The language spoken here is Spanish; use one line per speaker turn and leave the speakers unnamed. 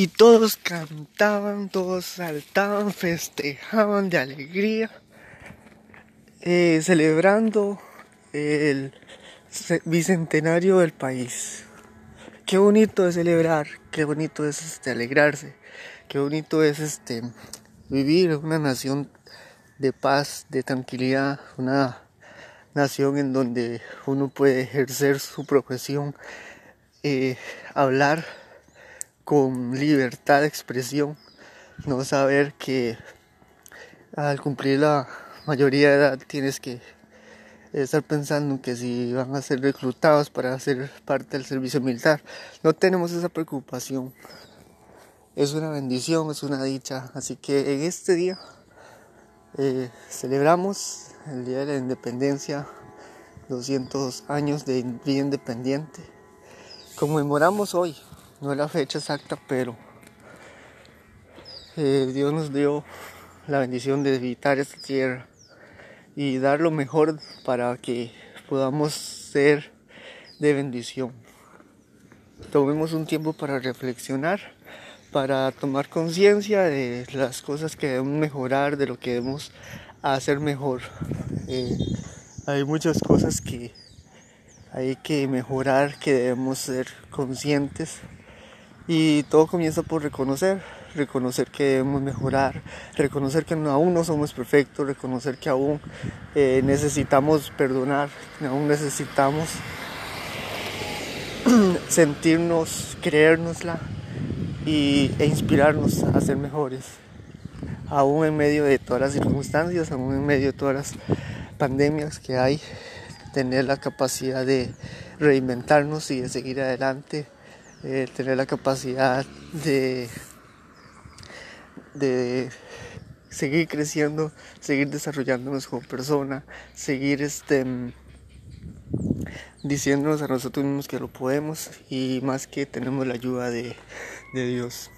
Y todos cantaban, todos saltaban, festejaban de alegría, eh, celebrando el bicentenario del país. Qué bonito es celebrar, qué bonito es este, alegrarse, qué bonito es este, vivir una nación de paz, de tranquilidad, una nación en donde uno puede ejercer su profesión, eh, hablar con libertad de expresión, no saber que al cumplir la mayoría de edad tienes que estar pensando que si van a ser reclutados para ser parte del servicio militar. No tenemos esa preocupación. Es una bendición, es una dicha. Así que en este día eh, celebramos el Día de la Independencia, 200 años de Día Independiente. Conmemoramos hoy no la fecha exacta, pero eh, Dios nos dio la bendición de habitar esta tierra y dar lo mejor para que podamos ser de bendición. Tomemos un tiempo para reflexionar, para tomar conciencia de las cosas que debemos mejorar, de lo que debemos hacer mejor. Eh, hay muchas cosas que hay que mejorar, que debemos ser conscientes y todo comienza por reconocer, reconocer que debemos mejorar, reconocer que aún no somos perfectos, reconocer que aún eh, necesitamos perdonar, aún necesitamos sentirnos, creérnosla y, e inspirarnos a ser mejores. Aún en medio de todas las circunstancias, aún en medio de todas las pandemias que hay, tener la capacidad de reinventarnos y de seguir adelante eh, tener la capacidad de, de seguir creciendo, seguir desarrollándonos como persona, seguir este, diciéndonos a nosotros mismos que lo podemos y más que tenemos la ayuda de, de Dios.